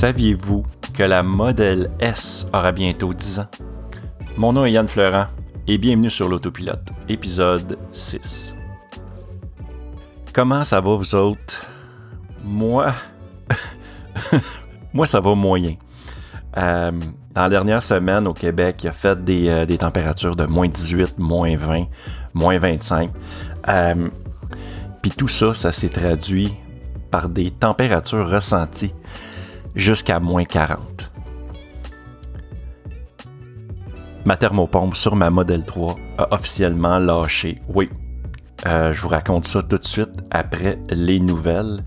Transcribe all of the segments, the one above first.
Saviez-vous que la modèle S aura bientôt 10 ans? Mon nom est Yann Fleurant et bienvenue sur l'autopilote, épisode 6. Comment ça va vous autres? Moi, moi ça va moyen. Euh, dans la dernière semaine au Québec, il a fait des, euh, des températures de moins 18, moins 20, moins 25. Euh, Puis tout ça, ça s'est traduit par des températures ressenties jusqu'à moins 40. Ma thermopompe sur ma Model 3 a officiellement lâché. Oui, euh, je vous raconte ça tout de suite après les nouvelles.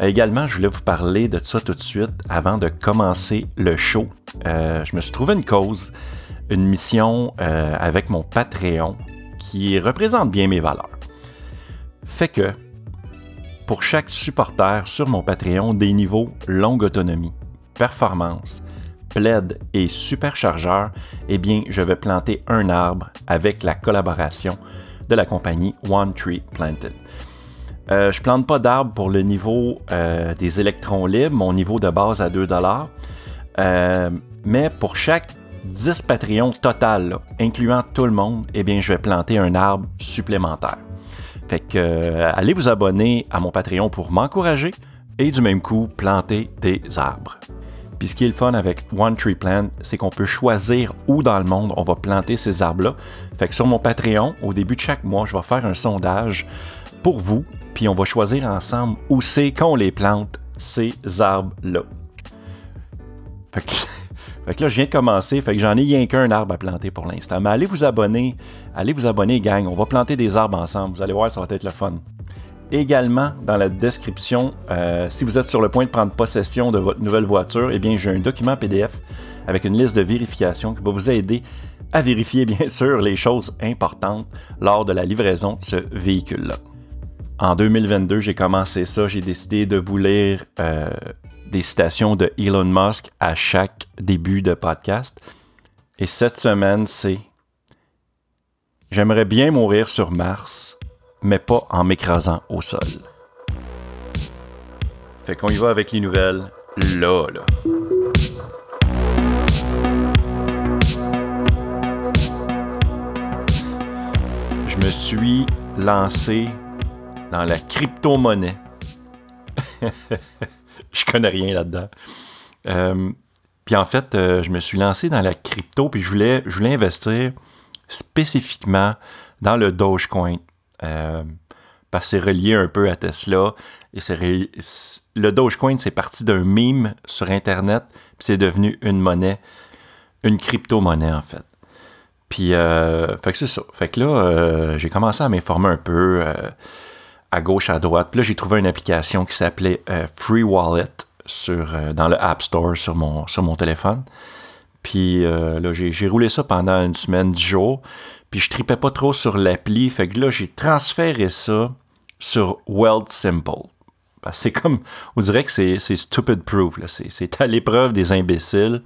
Euh, également, je voulais vous parler de ça tout de suite avant de commencer le show. Euh, je me suis trouvé une cause, une mission avec mon Patreon qui représente bien mes valeurs. Fait que, pour chaque supporter sur mon Patreon des niveaux longue autonomie, performance, plaid et superchargeur, eh bien, je vais planter un arbre avec la collaboration de la compagnie One Tree Planted. Euh, je plante pas d'arbres pour le niveau euh, des électrons libres, mon niveau de base à 2 euh, mais pour chaque 10 Patreons total, incluant tout le monde, eh bien, je vais planter un arbre supplémentaire. Fait que euh, allez vous abonner à mon Patreon pour m'encourager et du même coup planter des arbres. Puis ce qui est le fun avec One Tree Plant, c'est qu'on peut choisir où dans le monde on va planter ces arbres-là. Fait que sur mon Patreon, au début de chaque mois, je vais faire un sondage pour vous, puis on va choisir ensemble où c'est qu'on les plante, ces arbres-là. Fait que, fait que là, je viens de commencer, fait que j'en ai rien qu'un arbre à planter pour l'instant. Mais allez vous abonner, allez vous abonner, gang. On va planter des arbres ensemble. Vous allez voir, ça va être le fun. Également, dans la description, euh, si vous êtes sur le point de prendre possession de votre nouvelle voiture, eh bien, j'ai un document PDF avec une liste de vérification qui va vous aider à vérifier, bien sûr, les choses importantes lors de la livraison de ce véhicule-là. En 2022, j'ai commencé ça. J'ai décidé de vous lire euh, des citations de Elon Musk à chaque début de podcast. Et cette semaine, c'est J'aimerais bien mourir sur Mars, mais pas en m'écrasant au sol. Fait qu'on y va avec les nouvelles là, là. Je me suis lancé dans la crypto-monnaie. je connais rien là-dedans. Euh, puis en fait, euh, je me suis lancé dans la crypto, puis je voulais, je voulais investir spécifiquement dans le Dogecoin. Euh, parce que c'est relié un peu à Tesla. Et c'est le Dogecoin, c'est parti d'un meme sur Internet, puis c'est devenu une monnaie, une crypto-monnaie en fait. Puis, fait que c'est ça. Fait que là, j'ai commencé à m'informer un peu à gauche, à droite. Puis là, j'ai trouvé une application qui s'appelait euh, Free Wallet sur, euh, dans le App Store sur mon, sur mon téléphone. Puis euh, là, j'ai, roulé ça pendant une semaine, dix jours. Puis je tripais pas trop sur l'appli. Fait que là, j'ai transféré ça sur Wealth Simple. C'est comme, on dirait que c'est, stupid proof. C'est à l'épreuve des imbéciles,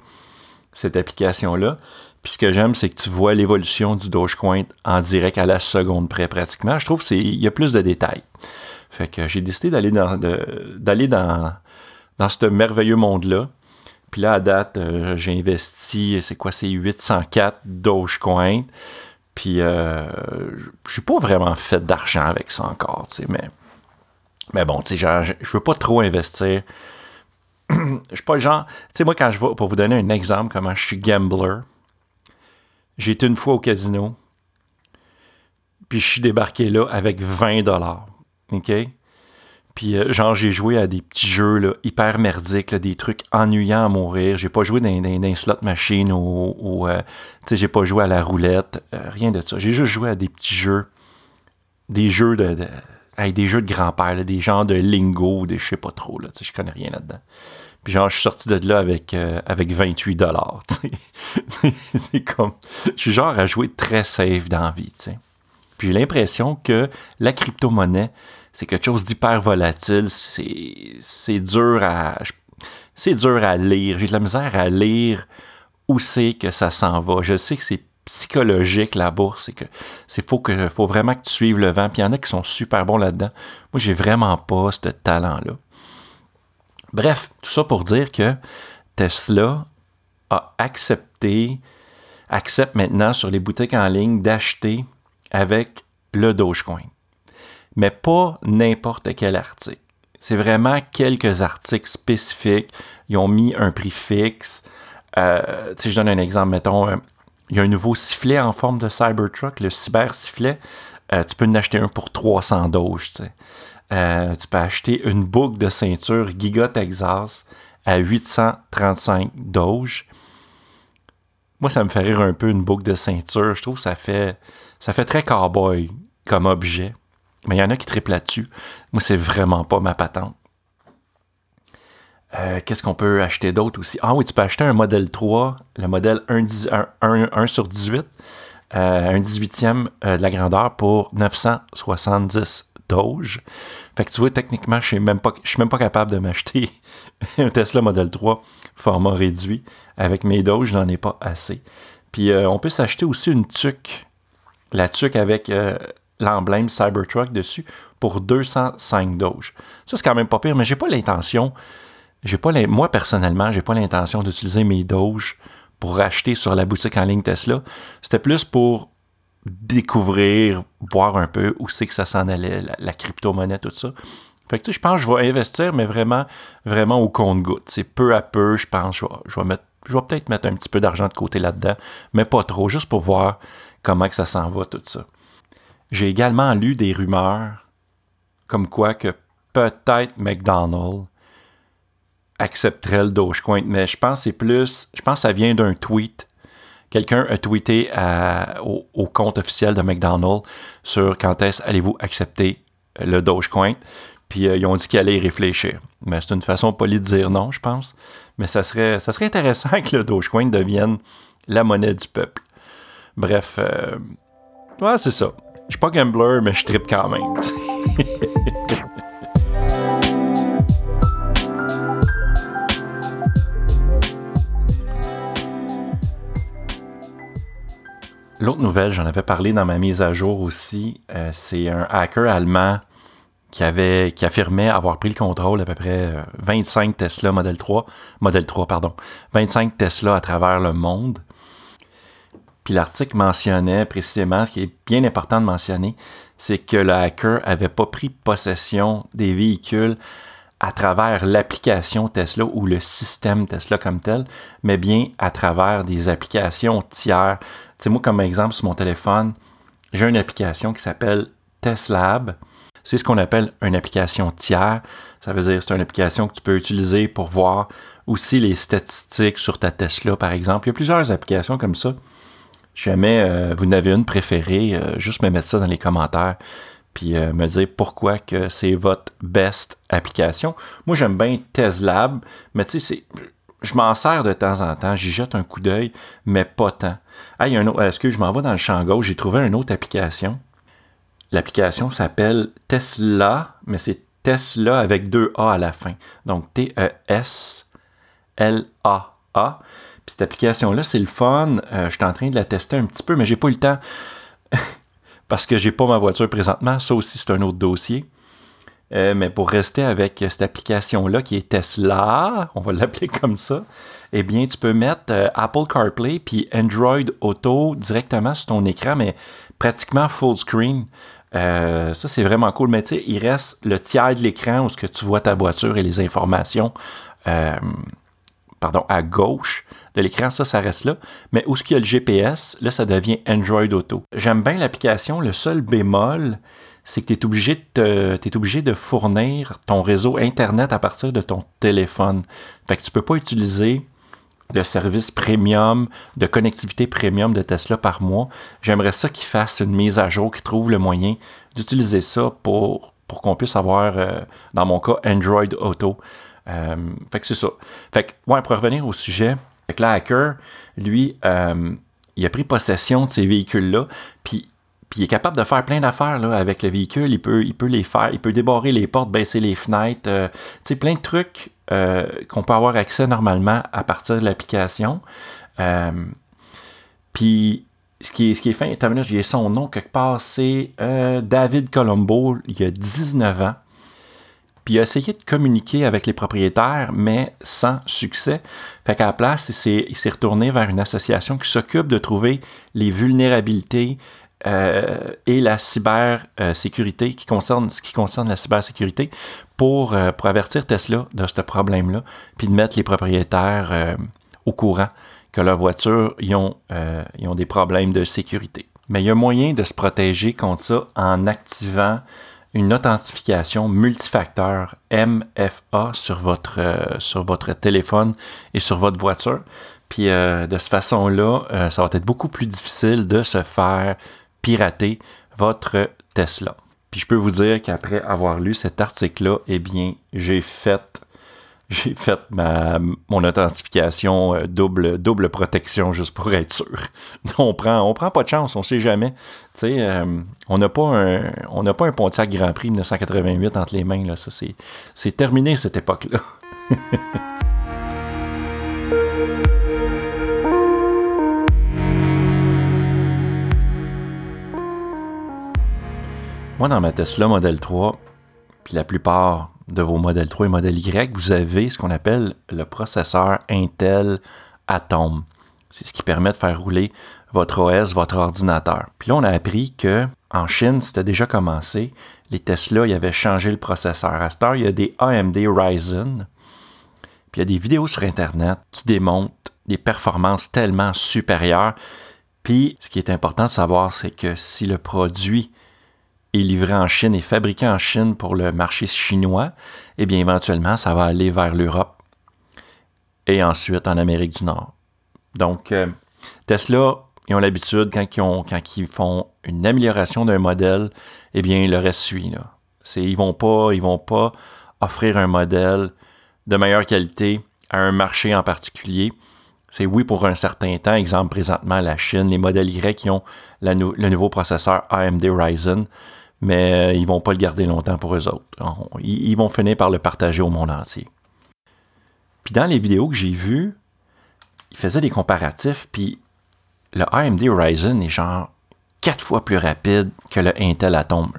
cette application-là. Puis ce que j'aime, c'est que tu vois l'évolution du Dogecoin en direct à la seconde près pratiquement. Je trouve qu'il y a plus de détails. Fait que j'ai décidé d'aller dans, d'aller dans, dans ce merveilleux monde-là. Puis là, à date, euh, j'ai investi, c'est quoi, c'est 804 Dogecoin. Puis euh, j'ai pas vraiment fait d'argent avec ça encore, tu sais, mais... Mais bon, tu sais, je veux pas trop investir. Je suis pas le genre... Tu sais, moi, quand je vais... Pour vous donner un exemple, comment je suis gambler, j'ai été une fois au casino, puis je suis débarqué là avec 20 dollars, Puis euh, genre, j'ai joué à des petits jeux là, hyper merdiques, là, des trucs ennuyants à mourir. J'ai pas joué dans, slot machine ou... euh, tu sais, j'ai pas joué à la roulette, euh, rien de ça. J'ai juste joué à des petits jeux, des jeux de... de des jeux de grand-père, des genres de lingo, ou des je sais pas trop, tu sais, je connais rien là-dedans. Puis genre, je suis sorti de là avec, avec 28 dollars, tu sais. C'est comme... Je suis genre à jouer très safe dans la vie, tu sais. Puis j'ai l'impression que la crypto-monnaie, c'est quelque chose d'hyper volatile. C'est, dur à. C'est dur à lire. J'ai de la misère à lire où c'est que ça s'en va. Je sais que c'est psychologique, la bourse. C'est que c'est faut que faut vraiment que tu suives le vent. Puis il y en a qui sont super bons là-dedans. Moi, j'ai vraiment pas ce talent-là. Bref, tout ça pour dire que Tesla a accepté, accepte maintenant sur les boutiques en ligne d'acheter avec le Dogecoin. Mais pas n'importe quel article. C'est vraiment quelques articles spécifiques. Ils ont mis un prix fixe. Euh, je donne un exemple. Mettons, euh, il y a un nouveau sifflet en forme de Cybertruck, le Cyber Sifflet. Euh, tu peux en acheter un pour 300 Doge. Euh, tu peux acheter une boucle de ceinture Giga Texas à 835 Doge. Moi, ça me fait rire un peu une boucle de ceinture. Je trouve que ça fait, ça fait très cowboy comme objet. Mais il y en a qui triplent là-dessus. Moi, c'est vraiment pas ma patente. Euh, qu'est-ce qu'on peut acheter d'autre aussi? Ah oui, tu peux acheter un modèle 3, le modèle 1, sur 18, euh, un 18e euh, de la grandeur pour 970 Doge. Fait que tu vois, techniquement, je ne suis même pas capable de m'acheter un Tesla Model 3 format réduit. Avec mes Doge, je n'en ai pas assez. Puis on peut s'acheter aussi une tuque. La tuque avec l'emblème Cybertruck dessus pour 205 Doge. Ça, c'est quand même pas pire, mais j'ai pas l'intention j'ai pas moi personnellement, j'ai pas l'intention d'utiliser mes Doge pour acheter sur la boutique en ligne Tesla. C'était plus pour découvrir, voir un peu où c'est que ça s'en allait, la, crypto-monnaie, tout ça. Fait que je pense que je vais investir, mais vraiment, vraiment au compte-goutte. C'est peu à peu, je pense, je vais, vais peut-être mettre un petit peu d'argent de côté là-dedans, mais pas trop, juste pour voir comment que ça s'en va, tout ça. J'ai également lu des rumeurs comme quoi que peut-être McDonald's accepterait le Dogecoin, mais je pense que c'est plus, je pense que ça vient d'un tweet. Quelqu'un a tweeté au, compte officiel de McDonald's sur quand est-ce allez-vous accepter le Dogecoin. Puis euh, ils ont dit qu'ils allaient y réfléchir. Mais c'est une façon polie de dire non, je pense. Mais ça serait, ça serait intéressant que le Dogecoin devienne la monnaie du peuple. Bref, euh, ouais, c'est ça. Je suis pas gambler, mais je tripe quand même. L'autre nouvelle, j'en avais parlé dans ma mise à jour aussi, euh, c'est un hacker allemand qui, avait, qui affirmait avoir pris le contrôle d'à peu près 25 euh, Tesla Model 3, Model 3, pardon, 25 Tesla à travers le monde. Puis l'article mentionnait précisément, ce qui est bien important de mentionner, c'est que le hacker avait pas pris possession des véhicules à travers l'application Tesla ou le système Tesla comme tel, mais bien à travers des applications tiers. C'est moi, comme exemple, sur mon téléphone, j'ai une application qui s'appelle TesLab. C'est ce qu'on appelle une application tiers. Ça veut dire que c'est une application que tu peux utiliser pour voir aussi les statistiques sur ta Tesla, par exemple. Il y a plusieurs applications comme ça. Jamais euh, vous n'avez une préférée, euh, juste me mettre ça dans les commentaires puis euh, me dire pourquoi que c'est votre best application. Moi, j'aime bien TesLab, mais tu sais, je m'en sers de temps en temps, j'y jette un coup d'œil, mais pas tant. Ah, il y a un autre, est-ce que je m'en vais dans le champ gauche, j'ai trouvé une autre application. L'application s'appelle Tesla, mais c'est Tesla avec deux A à la fin. Donc T-E-S-L-A-A. Puis cette application-là, c'est le fun. Euh, je suis en train de la tester un petit peu, mais j'ai pas eu le temps. parce que j'ai pas ma voiture présentement. Ça aussi, c'est un autre dossier. Euh, mais pour rester avec cette application-là qui est Tesla, on va l'appeler comme ça, eh bien, tu peux mettre euh, Apple CarPlay puis Android Auto directement sur ton écran, mais pratiquement full screen. Ça, c'est vraiment cool. Mais tu sais, il reste le tiers de l'écran où ce que tu vois ta voiture et les informations pardon, à gauche de l'écran, ça, ça reste là. Mais où ce qu'il y a le GPS, là, ça devient Android Auto. J'aime bien l'application. Le seul bémol, c'est que tu es obligé, de obligé de fournir ton réseau Internet à partir de ton téléphone. Fait que tu peux pas utiliser le service premium de connectivité premium de Tesla par mois. J'aimerais ça qu'ils fassent une mise à jour, qu'ils trouvent le moyen d'utiliser ça pour, pour qu'on puisse avoir, euh, dans mon cas, Android Auto. Euh, fait que c'est ça. Fait que, ouais, pour revenir au sujet, fait que le hacker, lui, euh, il a pris possession de ces véhicules-là, puis puis il est capable de faire plein d'affaires là, avec le véhicule. Il peut, il peut les faire, il peut débarrer les portes, baisser les fenêtres. Euh, tu sais, plein de trucs qu'on peut avoir accès normalement à partir de l'application. Puis ce qui est, ce qui est fin, j'ai son nom quelque part, c'est David Colombo, il a 19 ans. Puis il a essayé de communiquer avec les propriétaires, mais sans succès. Fait qu'à la place, il s'est retourné vers une association qui s'occupe de trouver les vulnérabilités euh, et la cybersécurité, qui concerne, ce qui concerne la cybersécurité, pour, euh, pour avertir Tesla de ce problème-là, puis de mettre les propriétaires euh, au courant que leurs voitures ont, ont des problèmes de sécurité. Mais il y a moyen de se protéger contre ça en activant une authentification multifacteur MFA sur votre, euh, sur votre téléphone et sur votre voiture. Puis euh, de cette façon-là, euh, ça va être beaucoup plus difficile de se faire pirater votre Tesla. Puis je peux vous dire qu'après avoir lu cet article-là, eh bien, j'ai fait j'ai fait ma, mon authentification euh, double, double protection juste pour être sûr. on prend, on prend pas de chance, on sait jamais. Euh, on n'a pas un, un Pontiac Grand Prix 1988 entre les mains là. Ça c'est, c'est terminé cette époque-là. Moi, dans ma Tesla Model 3, puis la plupart de vos modèles 3 et modèle Y, vous avez ce qu'on appelle le processeur Intel Atom. C'est ce qui permet de faire rouler votre OS, votre ordinateur. Puis là, on a appris que en Chine, c'était déjà commencé. Les Tesla, ils avaient changé le processeur. À cette heure, il y a des AMD Ryzen. Puis il y a des vidéos sur Internet qui démontrent des performances tellement supérieures. Puis ce qui est important de savoir, c'est que si le produit est livré en Chine et fabriqué en Chine pour le marché chinois, eh bien éventuellement, ça va aller vers l'Europe et ensuite en Amérique du Nord. Donc, euh, Tesla, ils ont l'habitude, quand, ils font une amélioration d'un modèle, eh bien, le reste suit. Ils vont pas, vont pas offrir un modèle de meilleure qualité à un marché en particulier. C'est oui pour un certain temps. Exemple, présentement, la Chine, les modèles Y qui ont le nouveau processeur AMD Ryzen mais euh, ils vont pas le garder longtemps pour eux autres. Ils vont finir par le partager au monde entier. Puis dans les vidéos que j'ai vues, ils faisaient des comparatifs, puis le AMD Ryzen est genre quatre fois plus rapide que le Intel Atom.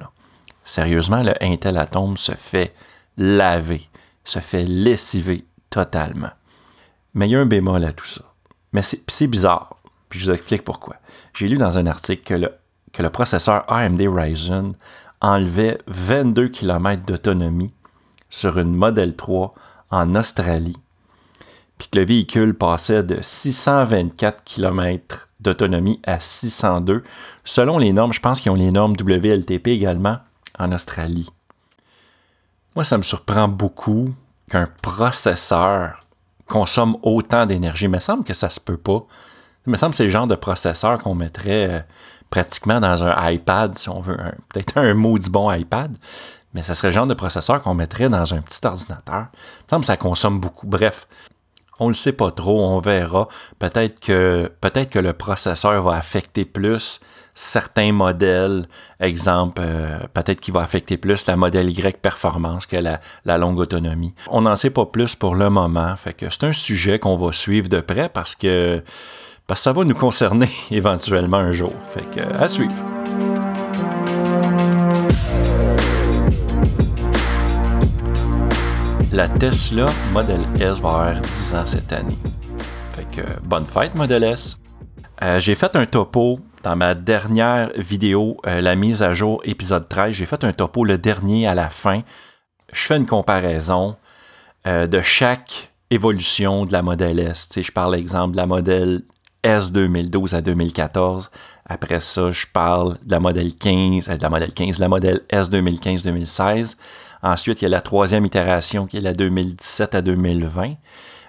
Sérieusement, le Intel Atom se fait laver, se fait lessiver totalement. Mais il y a un bémol à tout ça. Mais c'est bizarre. Puis je vous explique pourquoi. J'ai lu dans un article que le que le processeur AMD Ryzen enlevait 22 km d'autonomie sur une Model 3 en Australie, puis que le véhicule passait de 624 km d'autonomie à 602, selon les normes, je pense qu'ils ont les normes WLTP également en Australie. Moi, ça me surprend beaucoup qu'un processeur consomme autant d'énergie. Il me semble que ça se peut pas. Il me semble que c'est le genre de processeur qu'on mettrait euh, pratiquement dans un iPad, si on veut, peut-être un maudit bon iPad, mais ça serait le genre de processeur qu'on mettrait dans un petit ordinateur. Il que ça consomme beaucoup. Bref, on ne le sait pas trop, on verra. Peut-être que, peut-être que le processeur va affecter plus certains modèles. Exemple, euh, peut-être qu'il va affecter plus la modèle Y performance que la, la longue autonomie. On n'en sait pas plus pour le moment. Fait que c'est un sujet qu'on va suivre de près parce que parce que ça va nous concerner éventuellement un jour. Fait que, à suivre. La Tesla Model S va avoir 10 ans cette année. Fait que, bonne fête, Model S. Euh, j'ai fait un topo dans ma dernière vidéo, euh, la mise à jour épisode 13. J'ai fait un topo le dernier à la fin. Je fais une comparaison euh, de chaque évolution de la Model S. je parle exemple de la Model S 2012 à 2014. Après ça, je parle de la modèle 15, de la modèle 15, la modèle S 2015-2016. Ensuite, il y a la troisième itération qui est la 2017 à 2020.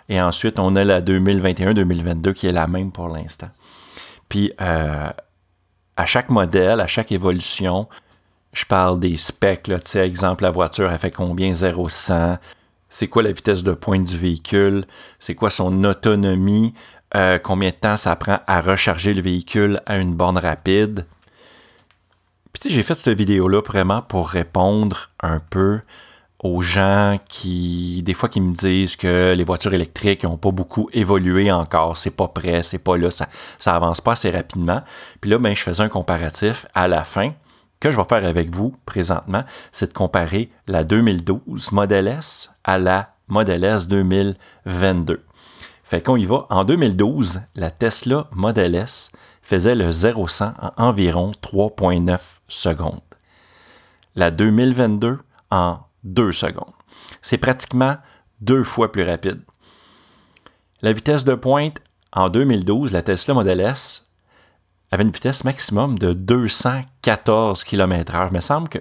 Et ensuite, on a la 2021-2022 qui est la même pour l'instant. Puis, euh, à chaque modèle, à chaque évolution, je parle des specs. Là, exemple, la voiture, elle fait combien? 0-100 C'est quoi la vitesse de pointe du véhicule? C'est quoi son autonomie? Euh, combien de temps ça prend à recharger le véhicule à une borne rapide? Puis tu sais, j'ai fait cette vidéo-là vraiment pour répondre un peu aux gens qui, des fois, qui me disent que les voitures électriques n'ont pas beaucoup évolué encore, c'est pas prêt, c'est pas là, ça, ça avance pas assez rapidement. Puis là, ben, je faisais un comparatif à la fin que je vais faire avec vous présentement, c'est de comparer la 2012 Model S à la Model S 2022. Fait qu'on y va. En 2012, la Tesla Model S faisait le 0-100 en environ 3,9 secondes. La 2022 en 2 secondes. C'est pratiquement deux fois plus rapide. La vitesse de pointe en 2012, la Tesla Model S avait une vitesse maximum de 214 km/h. Il me semble que,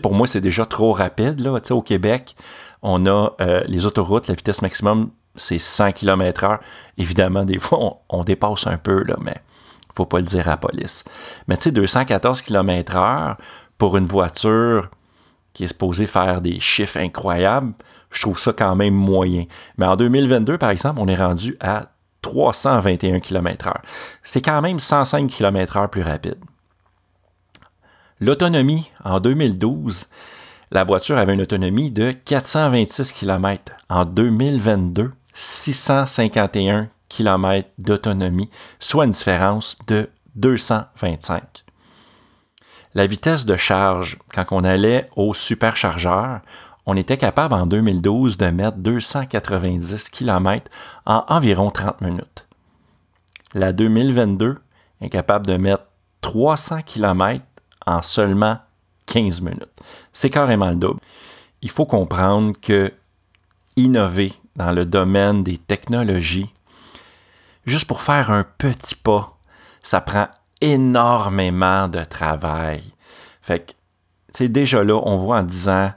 pour moi, c'est déjà trop rapide. Là. au Québec, on a euh, les autoroutes, la vitesse maximum, c'est 100 km/h. Évidemment, des fois, on, dépasse un peu, là, mais il ne faut pas le dire à la police. Mais tu sais, 214 km/h pour une voiture qui est supposée faire des chiffres incroyables, je trouve ça quand même moyen. Mais en 2022, par exemple, on est rendu à 321 km/h. C'est quand même 105 km/h plus rapide. L'autonomie, en 2012, la voiture avait une autonomie de 426 km. En 2022, 651 km d'autonomie, soit une différence de 225. La vitesse de charge, quand on allait au superchargeur, on était capable en 2012 de mettre 290 km en environ 30 minutes. La 2022 est capable de mettre 300 km en seulement 15 minutes. C'est carrément le double. Il faut comprendre que innover dans le domaine des technologies, juste pour faire un petit pas, ça prend énormément de travail. Fait que, tu déjà là, on voit en disant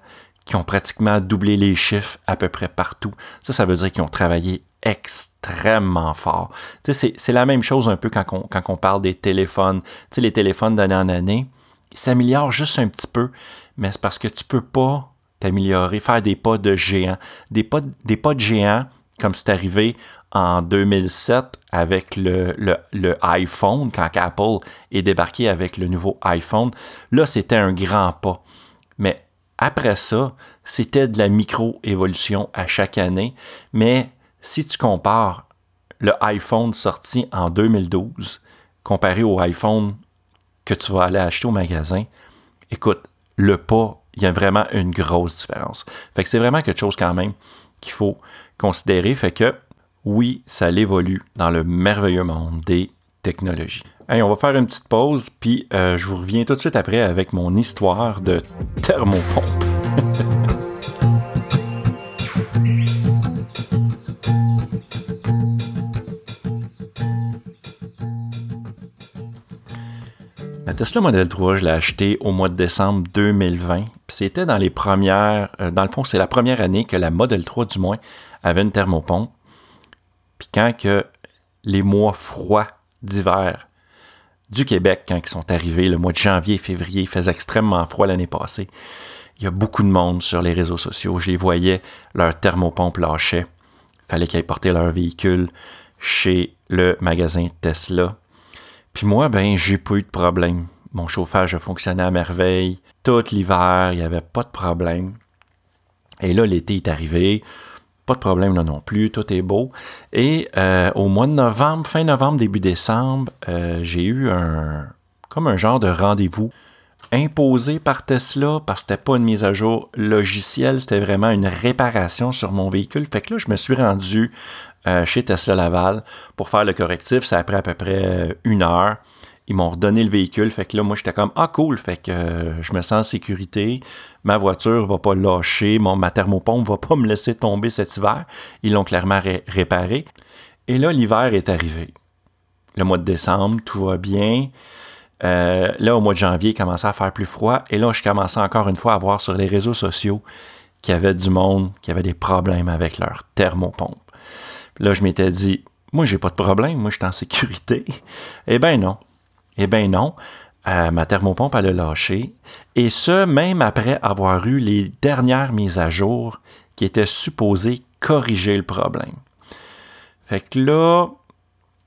qui ont pratiquement doublé les chiffres à peu près partout. Ça, ça veut dire qu'ils ont travaillé extrêmement fort. C'est la même chose un peu quand on, quand on parle des téléphones. sais, les téléphones d'année en année, ils s'améliorent juste un petit peu, mais c'est parce que tu peux pas t'améliorer, faire des pas de géant. Des pas, de géant, comme c'est arrivé en 2007 avec le, le, le, iPhone, quand Apple est débarqué avec le nouveau iPhone. Là, c'était un grand pas. Mais après ça, c'était de la micro-évolution à chaque année, mais si tu compares le iPhone sorti en 2012 comparé au iPhone que tu vas aller acheter au magasin, écoute, le pas, il y a vraiment une grosse différence. C'est vraiment quelque chose quand même qu'il faut considérer. Fait que oui, ça évolue dans le merveilleux monde des technologies. on va faire une petite pause, puis euh, je vous reviens tout de suite après avec mon histoire de thermopompe. La Tesla Model 3, je l'ai acheté au mois de décembre 2020. C'était dans les premières, euh, dans le fond, c'est la première année que la Model 3 du moins avait une thermopompe. Puis quand que les mois froids d'hiver du Québec, quand ils sont arrivés, le mois de janvier février, il faisait extrêmement froid l'année passée. Il y a beaucoup de monde sur les réseaux sociaux. Je les voyais, leur thermopompe lâchait. Il fallait qu'ils aillent porter leur véhicule chez le magasin Tesla. Puis moi, ben, j'ai pas eu de problème. Mon chauffage a fonctionné à merveille. Tout l'hiver, il n'y avait pas de problème. Et là, l'été est arrivé. Pas de problème là non plus, tout est beau. Et euh, au mois de novembre, fin novembre, début décembre, euh, j'ai eu un comme un genre de rendez-vous imposé par Tesla parce que c'était pas une mise à jour logicielle, c'était vraiment une réparation sur mon véhicule. Fait que là, je me suis rendu euh, chez Tesla Laval pour faire le correctif. Ça a pris à peu près une heure. Ils m'ont redonné le véhicule. Fait que là, moi, j'étais comme Ah, cool. Fait que euh, je me sens en sécurité. Ma voiture va pas lâcher. Mon, ma thermopompe va pas me laisser tomber cet hiver. Ils l'ont clairement réparé. Et là, l'hiver est arrivé. Le mois de décembre, tout va bien. Euh, là, au mois de janvier, il commençait à faire plus froid. Et là, je commençais encore une fois à voir sur les réseaux sociaux qu'il y avait du monde qui avait des problèmes avec leur thermopompe. Là, je m'étais dit, moi, j'ai pas de problème, moi, je suis en sécurité. Eh bien, non. Eh bien non, euh, ma thermopompe, elle a lâché. Et ce, même après avoir eu les dernières mises à jour qui étaient supposées corriger le problème. Fait que là,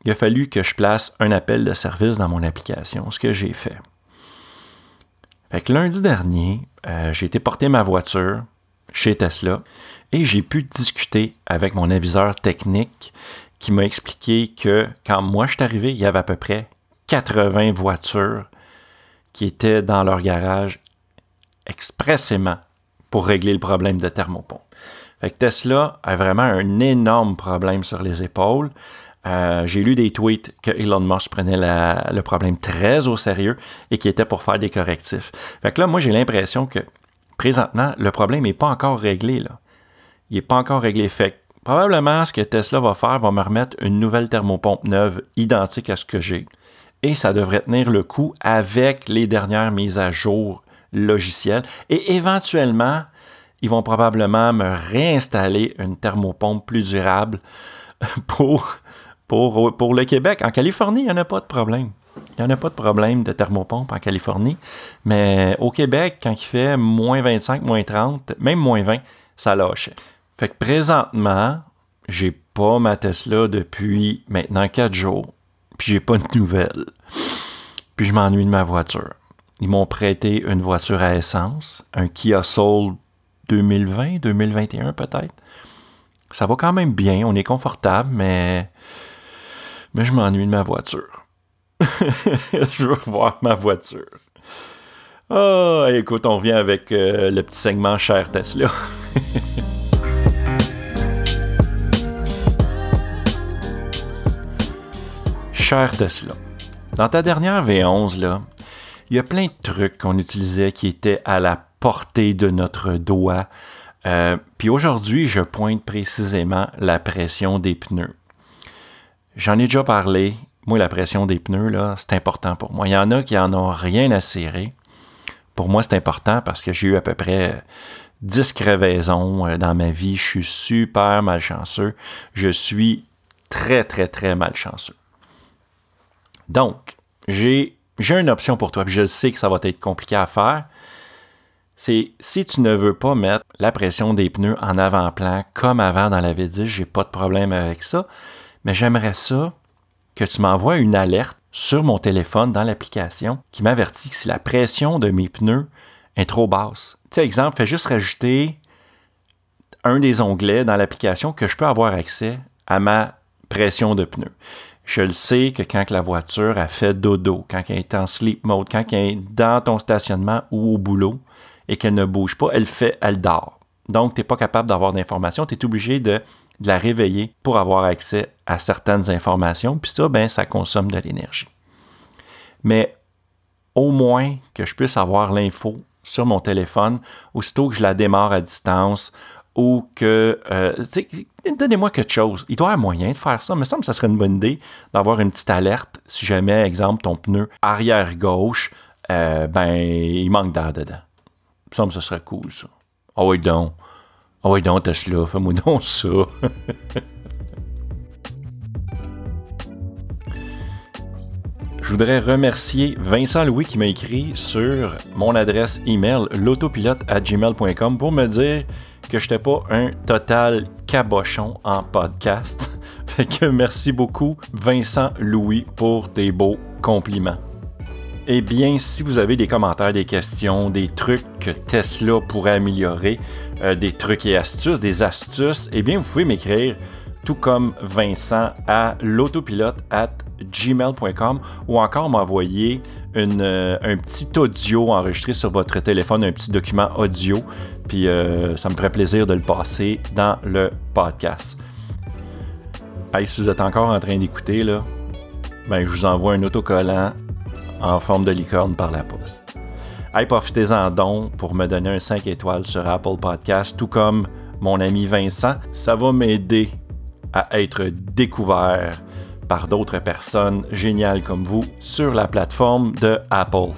il a fallu que je place un appel de service dans mon application, ce que j'ai fait. Fait que lundi dernier, euh, j'ai été porter ma voiture chez Tesla et j'ai pu discuter avec mon aviseur technique qui m'a expliqué que quand moi je suis arrivé, il y avait à peu près 80 voitures qui étaient dans leur garage expressément pour régler le problème de thermopompe. Fait que Tesla a vraiment un énorme problème sur les épaules. Euh, j'ai lu des tweets que Elon Musk prenait le problème très au sérieux et qui était pour faire des correctifs. Fait que là, moi, j'ai l'impression que présentement, le problème n'est pas encore réglé. Là. Il n'est pas encore réglé. Fait probablement, ce que Tesla va faire, va me remettre une nouvelle thermopompe neuve identique à ce que j'ai. Et ça devrait tenir le coup avec les dernières mises à jour logicielles. Et éventuellement, ils vont probablement me réinstaller une thermopompe plus durable pour, pour, pour le Québec. En Californie, il n'y en a pas de problème. Il n'y en a pas de problème de thermopompe en Californie. Mais au Québec, quand il fait moins 25, moins 30, même moins 20, ça lâche. Fait que présentement, j'ai pas ma Tesla depuis maintenant 4 jours. Puis j'ai pas de nouvelles. Puis je m'ennuie de ma voiture. Ils m'ont prêté une voiture à essence, un Kia Soul 2020, 2021 peut-être. Ça va quand même bien, on est confortable, mais, je m'ennuie de ma voiture. je veux voir ma voiture. Ah, écoute, on revient avec euh, le petit segment cher Tesla. cher Tesla. Dans ta dernière V11, là, il y a plein de trucs qu'on utilisait qui étaient à la portée de notre doigt. Euh, puis aujourd'hui, je pointe précisément la pression des pneus. J'en ai déjà parlé. Moi, la pression des pneus, là, c'est important pour moi. Il y en a qui en ont rien à serrer. Pour moi, c'est important parce que j'ai eu à peu près 10 crevaisons euh, dans ma vie. Je suis super malchanceux. Je suis très, très, très malchanceux. Donc, j'ai, une option pour toi. Puis je sais que ça va être compliqué à faire c'est si tu ne veux pas mettre la pression des pneus en avant-plan comme avant dans la V10, j'ai pas de problème avec ça, mais j'aimerais ça que tu m'envoies une alerte sur mon téléphone dans l'application qui m'avertit que si la pression de mes pneus est trop basse. Tu sais, exemple, fais juste rajouter un des onglets dans l'application que je peux avoir accès à ma pression de pneus. Je le sais que quand la voiture a fait dodo, quand elle est en sleep mode, quand elle est dans ton stationnement ou au boulot, et qu'elle ne bouge pas, elle fait, elle dort. Donc, tu n'es pas capable d'avoir d'informations, tu es obligé de, la réveiller pour avoir accès à certaines informations, puis ça, ben, ça consomme de l'énergie. Mais au moins que je puisse avoir l'info sur mon téléphone, aussitôt que je la démarre à distance, ou que, euh, donnez-moi quelque chose. Il doit y avoir moyen de faire ça. Il me semble que ça serait une bonne idée d'avoir une petite alerte si jamais, exemple, ton pneu arrière gauche, euh, ben, il manque d'air dedans me semble que ce serait cool, ça. Ah oui, donc. Ah oui, donc, Tesla, fais-moi donc ça. Je voudrais remercier Vincent Louis qui m'a écrit sur mon adresse email l'autopilote@gmail.com pour me dire que je n'étais pas un total cabochon en podcast. Fait que merci beaucoup Vincent Louis pour tes beaux compliments. Eh bien, si vous avez des commentaires, des questions, des trucs que Tesla pourrait améliorer, euh, des trucs et astuces, des astuces, eh bien, vous pouvez m'écrire tout comme Vincent à l'autopilote at gmail.com ou encore m'envoyer euh, un petit audio enregistré sur votre téléphone, un petit document audio, puis euh, ça me ferait plaisir de le passer dans le podcast. Hey, si vous êtes encore en train d'écouter, ben, je vous envoie un autocollant en forme de licorne par la poste. Hey, profitez-en donc pour me donner un 5 étoiles sur Apple Podcast, tout comme mon ami Vincent. Ça va m'aider à être découvert par d'autres personnes géniales comme vous sur la plateforme de Apple.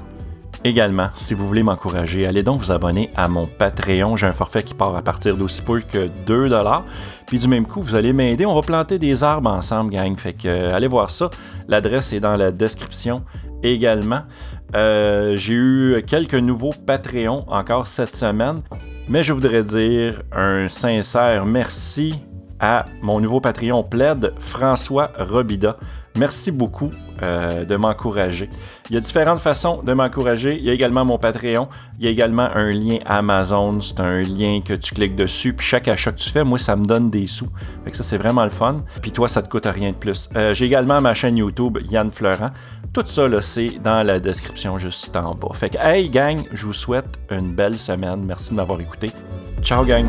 Également, si vous voulez m'encourager, allez donc vous abonner à mon Patreon. J'ai un forfait qui part à partir d'aussi peu que 2 Puis du même coup, vous allez m'aider. On va planter des arbres ensemble, gang. Fait que euh, allez voir ça. L'adresse est dans la description également. Euh, j'ai eu quelques nouveaux Patreons encore cette semaine. Mais je voudrais dire un sincère merci à mon nouveau Patreon plaid, François Robida. Merci beaucoup euh, de m'encourager. Il y a différentes façons de m'encourager. Il y a également mon Patreon. Il y a également un lien Amazon. C'est un lien que tu cliques dessus. Puis chaque achat que tu fais, moi, ça me donne des sous. Fait que ça, c'est vraiment le fun. Puis toi, ça te coûte rien de plus. Euh, j'ai également ma chaîne YouTube, Yann Fleurant. Tout ça, c'est dans la description juste en bas. Fait que, hey, gang, je vous souhaite une belle semaine. Merci de m'avoir écouté. Ciao, gang!